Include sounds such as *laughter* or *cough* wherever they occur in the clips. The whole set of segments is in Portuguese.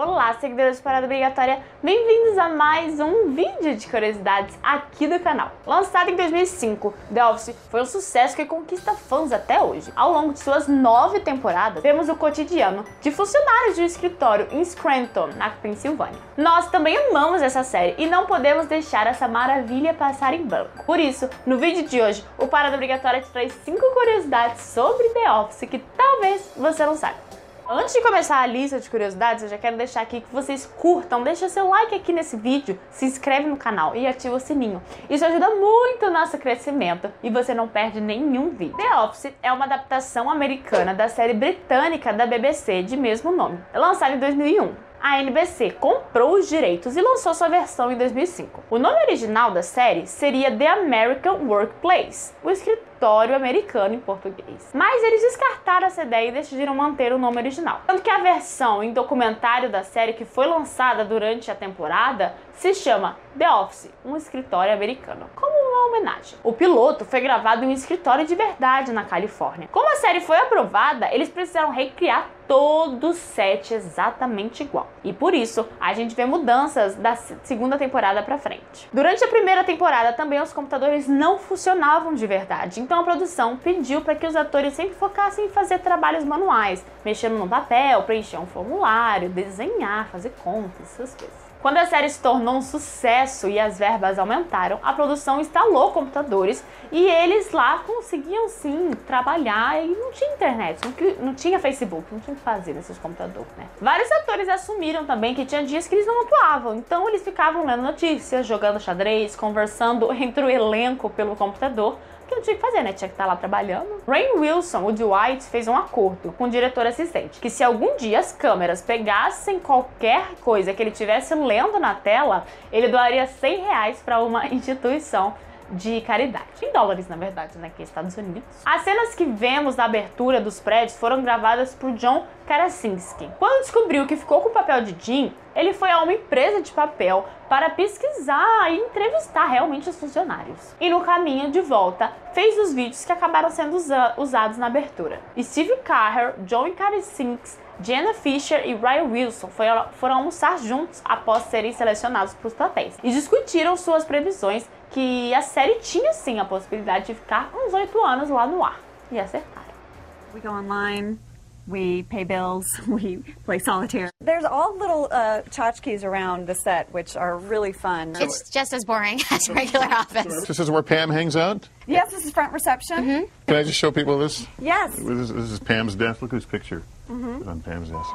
Olá, seguidores de Parada Obrigatória, bem-vindos a mais um vídeo de curiosidades aqui do canal. Lançado em 2005, The Office foi um sucesso que conquista fãs até hoje. Ao longo de suas nove temporadas, vemos o cotidiano de funcionários de um escritório em Scranton, na Pensilvânia. Nós também amamos essa série e não podemos deixar essa maravilha passar em branco. Por isso, no vídeo de hoje, o Parada Obrigatória te traz cinco curiosidades sobre The Office que talvez você não saiba. Antes de começar a lista de curiosidades, eu já quero deixar aqui que vocês curtam, deixa seu like aqui nesse vídeo, se inscreve no canal e ativa o sininho. Isso ajuda muito o nosso crescimento e você não perde nenhum vídeo. The Office é uma adaptação americana da série britânica da BBC de mesmo nome, lançada em 2001 a NBC comprou os direitos e lançou sua versão em 2005. O nome original da série seria The American Workplace, o escritório americano em português. Mas eles descartaram essa ideia e decidiram manter o nome original. Tanto que a versão em documentário da série que foi lançada durante a temporada se chama The Office, um escritório americano, como uma homenagem. O piloto foi gravado em um escritório de verdade na Califórnia. Como a série foi aprovada, eles precisaram recriar todo o set exatamente igual. E por isso, a gente vê mudanças da segunda temporada para frente. Durante a primeira temporada também os computadores não funcionavam de verdade, então a produção pediu para que os atores sempre focassem em fazer trabalhos manuais, mexendo no papel, preencher um formulário, desenhar, fazer contas, essas coisas. Quando a série se tornou um sucesso e as verbas aumentaram, a produção instalou computadores e eles lá conseguiam sim trabalhar e não tinha internet, não, tinha Facebook, não tinha o que fazer nesses computadores, né? Vários atores assumiram também que tinha dias que eles não atuavam, então eles ficavam lendo notícias, jogando xadrez, conversando *laughs* entre o elenco pelo computador que não tinha que fazer, né? Tinha que estar lá trabalhando. Rain Wilson, o Dwight, fez um acordo com o diretor assistente que se algum dia as câmeras pegassem qualquer coisa que ele estivesse lendo na tela, ele doaria 100 reais para uma *laughs* instituição de caridade. Em dólares, na verdade, né? Que é Estados Unidos. As cenas que vemos na abertura dos prédios foram gravadas por John Karasinski. Quando descobriu que ficou com o papel de Jim, ele foi a uma empresa de papel para pesquisar e entrevistar realmente os funcionários. E no caminho de volta, fez os vídeos que acabaram sendo usa usados na abertura. Steve Carter, John Karasinski Jenna Fisher e Ryan Wilson foram almoçar juntos após serem selecionados para os papéis e discutiram suas previsões que a série tinha sim a possibilidade de ficar uns oito anos lá no ar. E acertaram. We go online, we pay bills, *laughs* we play solitaire. There's all little uh, tchotchkes around the set, which are really fun. It's just as boring *laughs* as regular office. This is where Pam hangs out? Yes, this is front reception. Mm -hmm. Can I just show people this? Yes. This, this is Pam's desk. Look at this picture. Uhum.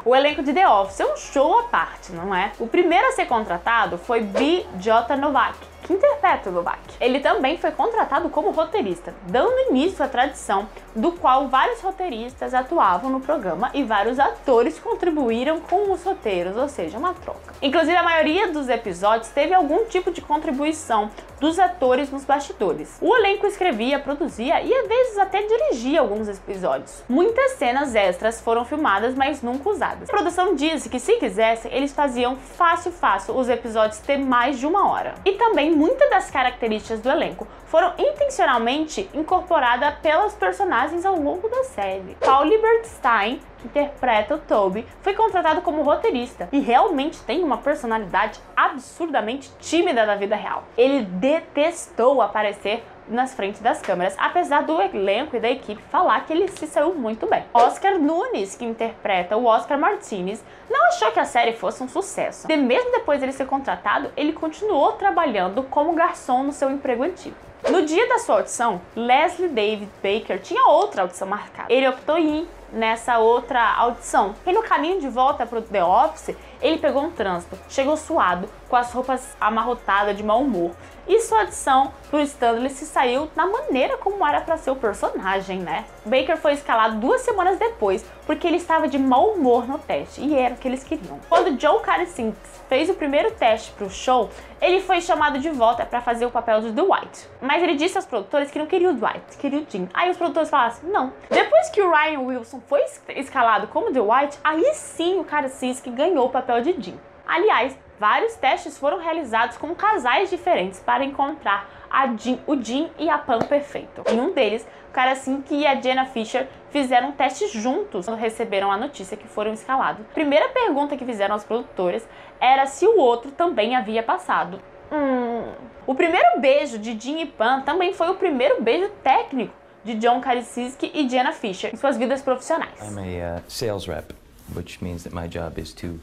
O elenco de The Office é um show à parte, não é? O primeiro a ser contratado foi B.J. Novak, que interpreta o Novak. Ele também foi contratado como roteirista, dando início à tradição do qual vários roteiristas atuavam no programa e vários atores contribuíram com os roteiros, ou seja, uma troca. Inclusive, a maioria dos episódios teve algum tipo de contribuição dos atores nos bastidores. O elenco escrevia, produzia e às vezes até dirigia alguns episódios. Muitas cenas extras foram filmadas, mas nunca usadas. A produção disse que se quisessem, eles faziam fácil fácil os episódios ter mais de uma hora. E também muitas das características do elenco foram intencionalmente incorporadas pelos personagens ao longo da série. Paul Lieberstein, que interpreta o Toby, foi contratado como roteirista e realmente tem uma personalidade absurdamente tímida na vida real. Ele detestou aparecer nas frentes das câmeras, apesar do elenco e da equipe falar que ele se saiu muito bem. Oscar Nunes, que interpreta o Oscar Martinez, não achou que a série fosse um sucesso. E mesmo depois de ele ser contratado, ele continuou trabalhando como garçom no seu emprego antigo. No dia da sua audição, Leslie David Baker tinha outra audição marcada. Ele optou em ir nessa outra audição. E no caminho de volta para o The Office, ele pegou um trânsito, chegou suado, com as roupas amarrotadas de mau humor. E sua adição pro Stanley se saiu na maneira como era para ser o personagem, né? Baker foi escalado duas semanas depois, porque ele estava de mau humor no teste, e era o que eles queriam. Quando Joe Carson fez o primeiro teste pro show, ele foi chamado de volta para fazer o papel do Dwight. Mas ele disse aos produtores que não queria o Dwight, queria o Jim. Aí os produtores falaram assim, não. Depois que o Ryan Wilson foi escalado como Dwight, aí sim o Krasinski ganhou o papel de Jim. Aliás, vários testes foram realizados com casais diferentes para encontrar Jean, o Jim e a Pam perfeito. Em um deles, o cara Sink e a Jenna Fisher fizeram um teste juntos quando receberam a notícia que foram escalados. A primeira pergunta que fizeram aos produtores era se o outro também havia passado. Hum. O primeiro beijo de Jim e Pam também foi o primeiro beijo técnico de John Krasinski e Jenna Fisher em suas vidas profissionais. I'm a uh, sales rep, which means that my job is to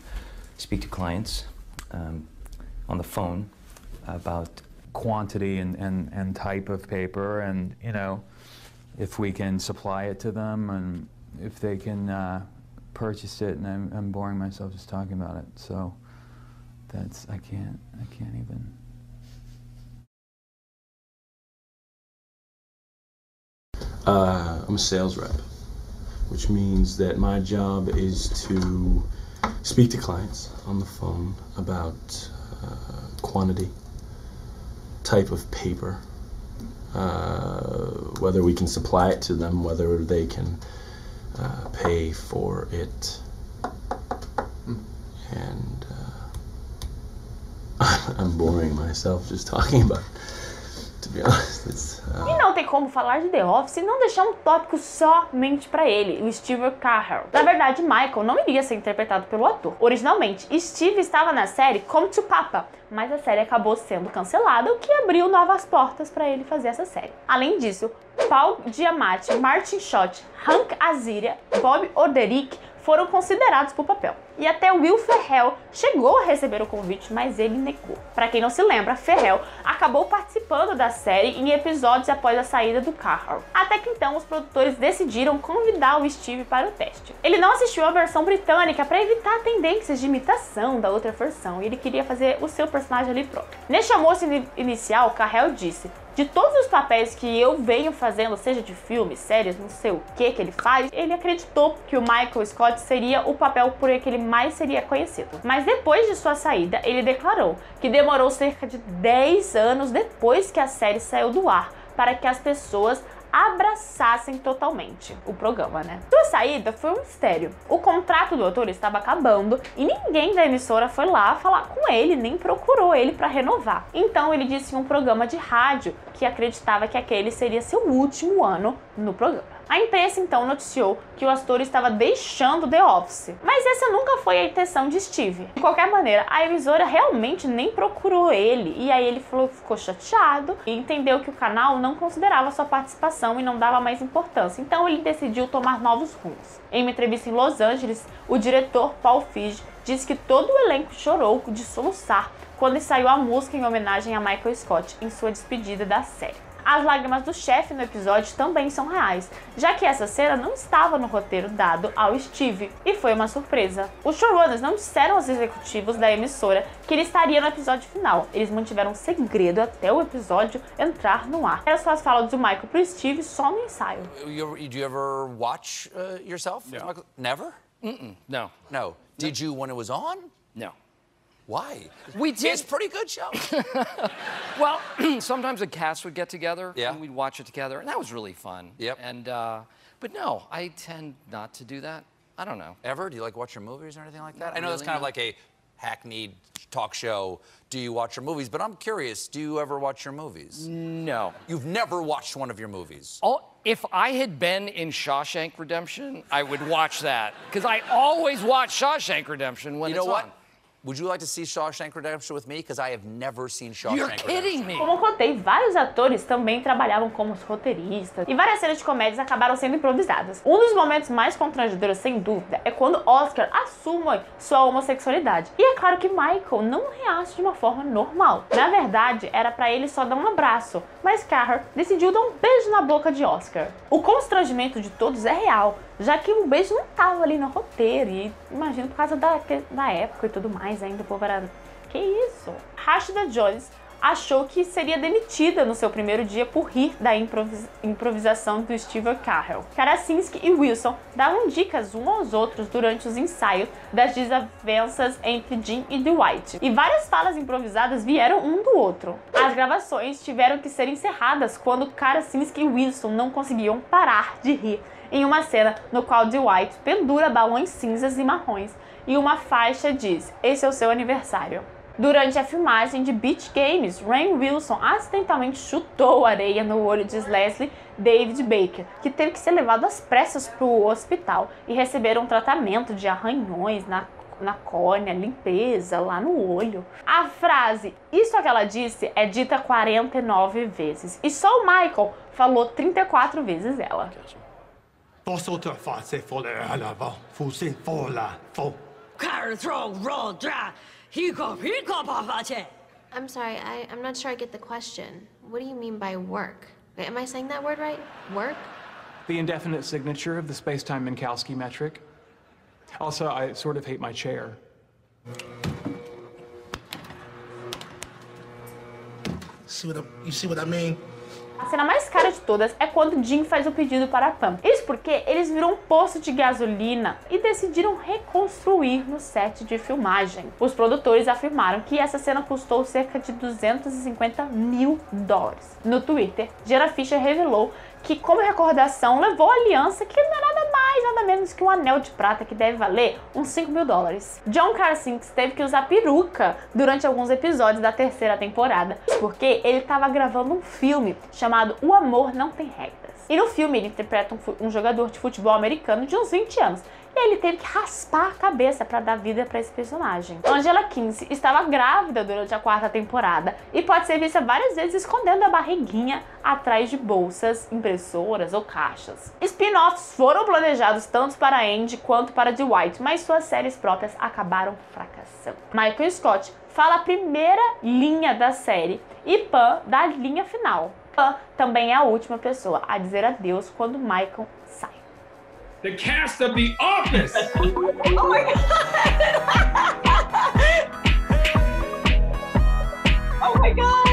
speak to clients um, on the phone about quantity and, and, and type of paper and you know if we can supply it to them and if they can uh, purchase it. And I'm, I'm boring myself just talking about it. So that's I can't I can't even. Uh, I'm a sales rep, which means that my job is to speak to clients on the phone about uh, quantity, type of paper, uh, whether we can supply it to them, whether they can uh, pay for it, and uh, *laughs* I'm boring myself just talking about. It, *laughs* E não tem como falar de The Office e não deixar um tópico somente para ele, o Steve Carell. Na verdade, Michael não iria ser interpretado pelo ator. Originalmente, Steve estava na série Come to Papa, mas a série acabou sendo cancelada, o que abriu novas portas para ele fazer essa série. Além disso, Paul Giamatti, Martin Short, Hank Azaria, Bob Oderick foram considerados para o papel. E até Will Ferrell chegou a receber o convite, mas ele negou. Para quem não se lembra, Ferrell acabou participando da série em episódios após a saída do Carl. Até que então os produtores decidiram convidar o Steve para o teste. Ele não assistiu a versão britânica para evitar tendências de imitação da outra versão e ele queria fazer o seu personagem ali próprio. Neste almoço inicial, Carrell disse: de todos os papéis que eu venho fazendo, seja de filmes, séries, não sei o que que ele faz, ele acreditou que o Michael Scott seria o papel por que ele mais seria conhecido. Mas depois de sua saída, ele declarou que demorou cerca de 10 anos depois que a série saiu do ar para que as pessoas abraçassem totalmente o programa, né? Sua saída foi um mistério. O contrato do ator estava acabando e ninguém da emissora foi lá falar com ele, nem procurou ele para renovar. Então ele disse em um programa de rádio que acreditava que aquele seria seu último ano no programa. A imprensa então noticiou que o ator estava deixando The Office, mas essa nunca foi a intenção de Steve. De qualquer maneira, a emissora realmente nem procurou ele e aí ele falou, ficou chateado e entendeu que o canal não considerava sua participação e não dava mais importância. Então ele decidiu tomar novos rumos. Em uma entrevista em Los Angeles, o diretor Paul Feig disse que todo o elenco chorou de soluçar quando saiu a música em homenagem a Michael Scott em sua despedida da série. As lágrimas do chefe no episódio também são reais, já que essa cena não estava no roteiro dado ao Steve e foi uma surpresa. Os showrunners não disseram aos executivos da emissora que ele estaria no episódio final. Eles mantiveram um segredo até o episódio entrar no ar. Era só as falas do Michael pro Steve só no ensaio. You, do you ever watch uh, yourself? No. Never? Mm-mm, no, No. Did you when it was on? no. Why? We did. It's a pretty good show. *laughs* Well, *clears throat* sometimes the cast would get together Yeah. and we'd watch it together, and that was really fun. Yep. And uh, but no, I tend not to do that. I don't know. Ever? Do you like watch your movies or anything like that? Not I know that's really, kind of like a hackneyed talk show. Do you watch your movies? But I'm curious. Do you ever watch your movies? No. You've never watched one of your movies. Oh, if I had been in Shawshank Redemption, I would watch that because I always watch Shawshank Redemption when you know it's what? Would you like to see Shawshank Redemption with me? Because I have never seen Shawshank You're Redemption. kidding me. Como eu contei, vários atores também trabalhavam como roteiristas e várias cenas de comédias acabaram sendo improvisadas. Um dos momentos mais constrangedores, sem dúvida, é quando Oscar assume sua homossexualidade. E é claro que Michael não reage de uma forma normal. Na verdade, era pra ele só dar um abraço, mas Carter decidiu dar um beijo na boca de Oscar. O constrangimento de todos é real, já que o beijo não tava ali no roteiro e imagino por causa da, da época e tudo mais, ainda o povo era que isso? Rashida Jones achou que seria demitida no seu primeiro dia por rir da improvis- improvisação do Steve Carell. Karasinski e Wilson davam dicas uns aos outros durante os ensaios das desavenças entre Jim e Dwight. E várias falas improvisadas vieram um do outro. As gravações tiveram que ser encerradas quando Karasinski e Wilson não conseguiam parar de rir em uma cena no qual Dwight pendura balões cinzas e marrons e uma faixa diz: Esse é o seu aniversário. Durante a filmagem de Beach Games, Rain Wilson acidentalmente chutou areia no olho de Leslie David Baker, que teve que ser levado às pressas para o hospital e receber um tratamento de arranhões na na córnea, limpeza lá no olho. A frase isso é que ela disse é dita 49 vezes e só o Michael falou 34 vezes ela. I'm sorry, I, I'm not sure I get the question. What do you mean by work? Am I saying that word right? Work? The indefinite signature of the space-time Minkowski metric. Also, I sort of hate my chair. See what I, you see what I mean? A cena mais cara de todas é quando Jim faz o pedido para a Pam. Isso porque eles viram um poço de gasolina e decidiram reconstruir no set de filmagem. Os produtores afirmaram que essa cena custou cerca de 250 mil dólares. No Twitter, Jenna Fisher revelou que, como recordação, levou a aliança que não é nada nada menos que um anel de prata que deve valer uns 5 mil dólares. John Krasinski teve que usar peruca durante alguns episódios da terceira temporada, porque ele estava gravando um filme chamado O Amor Não Tem Regras. E no filme ele interpreta um, um jogador de futebol americano de uns 20 anos ele teve que raspar a cabeça para dar vida para esse personagem. Angela Kinsey estava grávida durante a quarta temporada e pode ser vista várias vezes escondendo a barriguinha atrás de bolsas, impressoras ou caixas. Spin-offs foram planejados tanto para Andy quanto para Dwight, mas suas séries próprias acabaram fracassando. Michael Scott fala a primeira linha da série e Pan da linha final. Pan também é a última pessoa a dizer adeus quando Michael sai. The cast of The Office. *laughs* oh my god! *laughs* oh my gosh!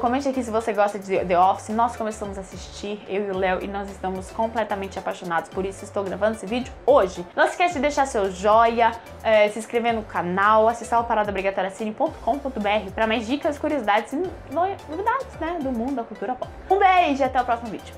Comente aqui se você gosta de The Office. Nós começamos a assistir, eu e o Léo, e nós estamos completamente apaixonados. Por isso estou gravando esse vídeo hoje. Não se esqueça de deixar seu joia, é, se inscrever no canal, acessar o paradaobrigatoriacine.com.br para mais dicas, curiosidades e novidades né, do mundo da cultura pop. Um beijo e até o próximo vídeo.